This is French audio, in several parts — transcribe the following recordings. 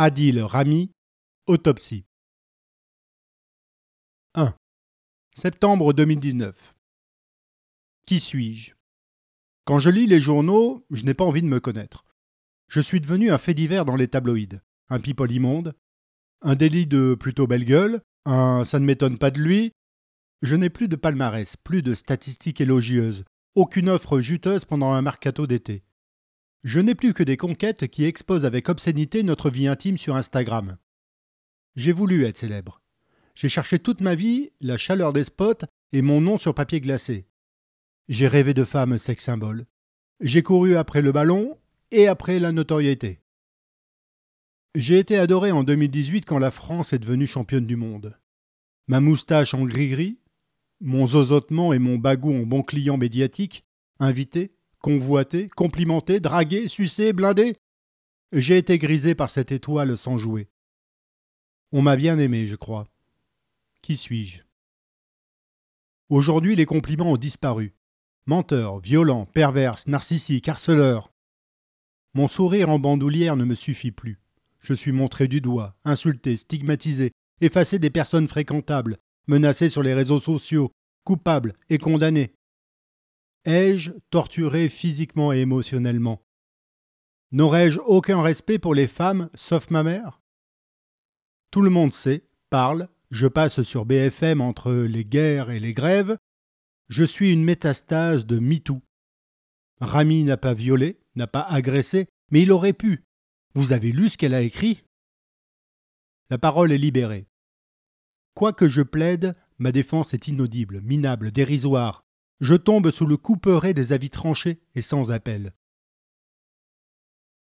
Adil Rami, autopsie. 1. Septembre 2019. Qui suis-je? Quand je lis les journaux, je n'ai pas envie de me connaître. Je suis devenu un fait divers dans les tabloïds, un people immonde, un délit de plutôt belle gueule, un ça ne m'étonne pas de lui. Je n'ai plus de palmarès, plus de statistiques élogieuses, aucune offre juteuse pendant un mercato d'été. Je n'ai plus que des conquêtes qui exposent avec obscénité notre vie intime sur Instagram. J'ai voulu être célèbre. J'ai cherché toute ma vie la chaleur des spots et mon nom sur papier glacé. J'ai rêvé de femmes sex symboles. J'ai couru après le ballon et après la notoriété. J'ai été adoré en 2018 quand la France est devenue championne du monde. Ma moustache en gris-gris, mon zozotement et mon bagou en bon client médiatique, invité, convoité, complimenté, dragué, sucé, blindé. J'ai été grisé par cette étoile sans jouer. On m'a bien aimé, je crois. Qui suis-je? Aujourd'hui, les compliments ont disparu. Menteur, violent, perverse, narcissique, harceleur. Mon sourire en bandoulière ne me suffit plus. Je suis montré du doigt, insulté, stigmatisé, effacé des personnes fréquentables, menacé sur les réseaux sociaux, coupable et condamné. Ai-je torturé physiquement et émotionnellement? N'aurais-je aucun respect pour les femmes, sauf ma mère? Tout le monde sait, parle, je passe sur BFM entre les guerres et les grèves. Je suis une métastase de MeToo. Rami n'a pas violé, n'a pas agressé, mais il aurait pu. Vous avez lu ce qu'elle a écrit? La parole est libérée. Quoi que je plaide, ma défense est inaudible, minable, dérisoire je tombe sous le couperet des avis tranchés et sans appel.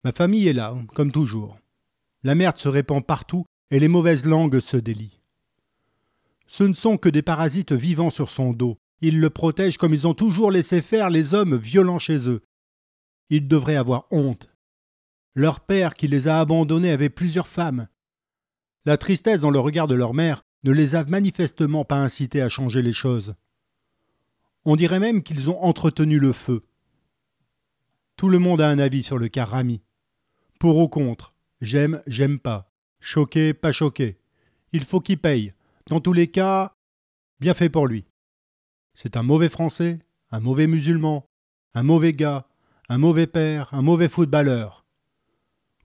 Ma famille est là, comme toujours. La merde se répand partout et les mauvaises langues se délient. Ce ne sont que des parasites vivant sur son dos. Ils le protègent comme ils ont toujours laissé faire les hommes violents chez eux. Ils devraient avoir honte. Leur père qui les a abandonnés avait plusieurs femmes. La tristesse dans le regard de leur mère ne les a manifestement pas incités à changer les choses. On dirait même qu'ils ont entretenu le feu. Tout le monde a un avis sur le cas Rami. Pour ou contre, j'aime, j'aime pas, choqué, pas choqué. Il faut qu'il paye. Dans tous les cas, bien fait pour lui. C'est un mauvais Français, un mauvais musulman, un mauvais gars, un mauvais père, un mauvais footballeur.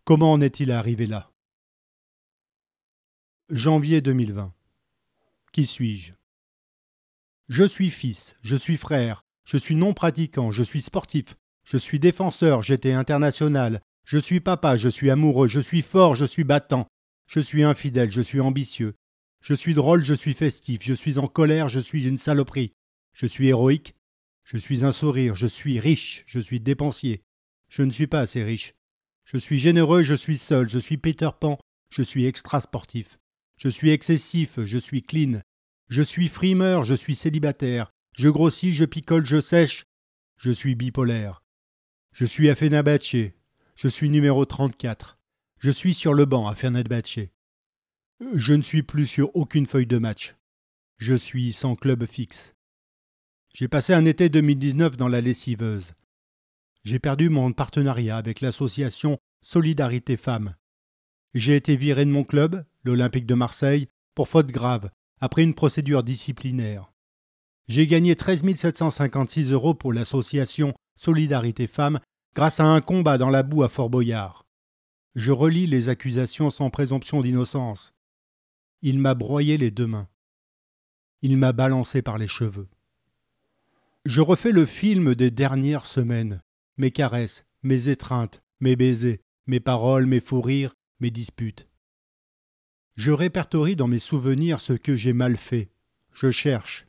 Comment en est-il arrivé là? Janvier 2020. Qui suis-je? Je suis fils, je suis frère, je suis non pratiquant, je suis sportif, je suis défenseur, j'étais international, je suis papa, je suis amoureux, je suis fort, je suis battant, je suis infidèle, je suis ambitieux, je suis drôle, je suis festif, je suis en colère, je suis une saloperie, je suis héroïque, je suis un sourire, je suis riche, je suis dépensier, je ne suis pas assez riche, je suis généreux, je suis seul, je suis Peter Pan, je suis extra sportif, je suis excessif, je suis clean, je suis frimeur, je suis célibataire. Je grossis, je picole, je sèche. Je suis bipolaire. Je suis à. Je suis numéro 34. Je suis sur le banc à. Je ne suis plus sur aucune feuille de match. Je suis sans club fixe. J'ai passé un été 2019 dans la lessiveuse. J'ai perdu mon partenariat avec l'association Solidarité Femmes. J'ai été viré de mon club, l'Olympique de Marseille, pour faute grave, après une procédure disciplinaire. J'ai gagné 13 756 euros pour l'association Solidarité Femmes grâce à un combat dans la boue à Fort Boyard. Je relis les accusations sans présomption d'innocence. Il m'a broyé les deux mains. Il m'a balancé par les cheveux. Je refais le film des dernières semaines. Mes caresses, mes étreintes, mes baisers, mes paroles, mes fous rires, mes disputes. Je répertorie dans mes souvenirs ce que j'ai mal fait. Je cherche.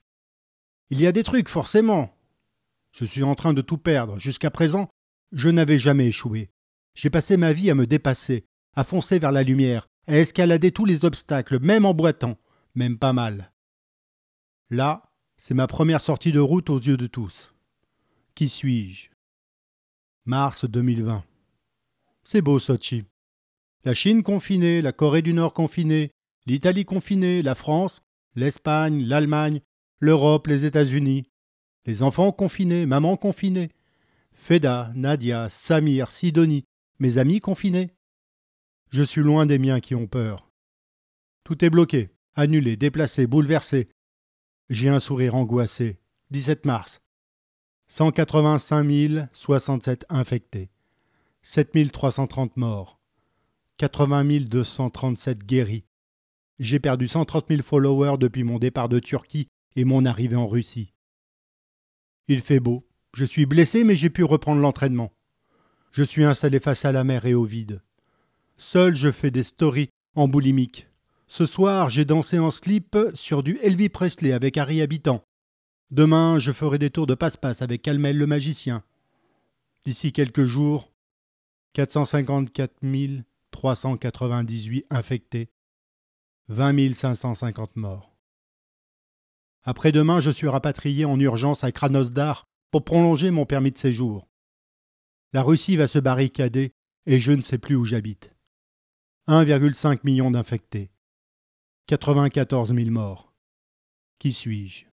Il y a des trucs, forcément. Je suis en train de tout perdre. Jusqu'à présent, je n'avais jamais échoué. J'ai passé ma vie à me dépasser, à foncer vers la lumière, à escalader tous les obstacles, même en boitant, même pas mal. Là, c'est ma première sortie de route aux yeux de tous. Qui suis-je? Mars 2020. C'est beau, Sochi. La Chine confinée, la Corée du Nord confinée, l'Italie confinée, la France, l'Espagne, l'Allemagne, l'Europe, les États-Unis. Les enfants confinés, maman confinée. Feda, Nadia, Samir, Sidonie, mes amis confinés. Je suis loin des miens qui ont peur. Tout est bloqué, annulé, déplacé, bouleversé. J'ai un sourire angoissé. 17 mars. 185 067 infectés. 7 330 morts. 80 237 guéris. J'ai perdu 130 000 followers depuis mon départ de Turquie et mon arrivée en Russie. Il fait beau. Je suis blessé, mais j'ai pu reprendre l'entraînement. Je suis installé face à la mer et au vide. Seul, je fais des stories en boulimique. Ce soir, j'ai dansé en slip sur du Elvis Presley avec Harry Habitant. Demain, je ferai des tours de passe-passe avec Calmel le magicien. D'ici quelques jours, 454 398 infectés, 20 550 morts. Après-demain, je suis rapatrié en urgence à Krasnodar pour prolonger mon permis de séjour. La Russie va se barricader et je ne sais plus où j'habite. 1,5 million d'infectés. 94 000 morts. Qui suis-je?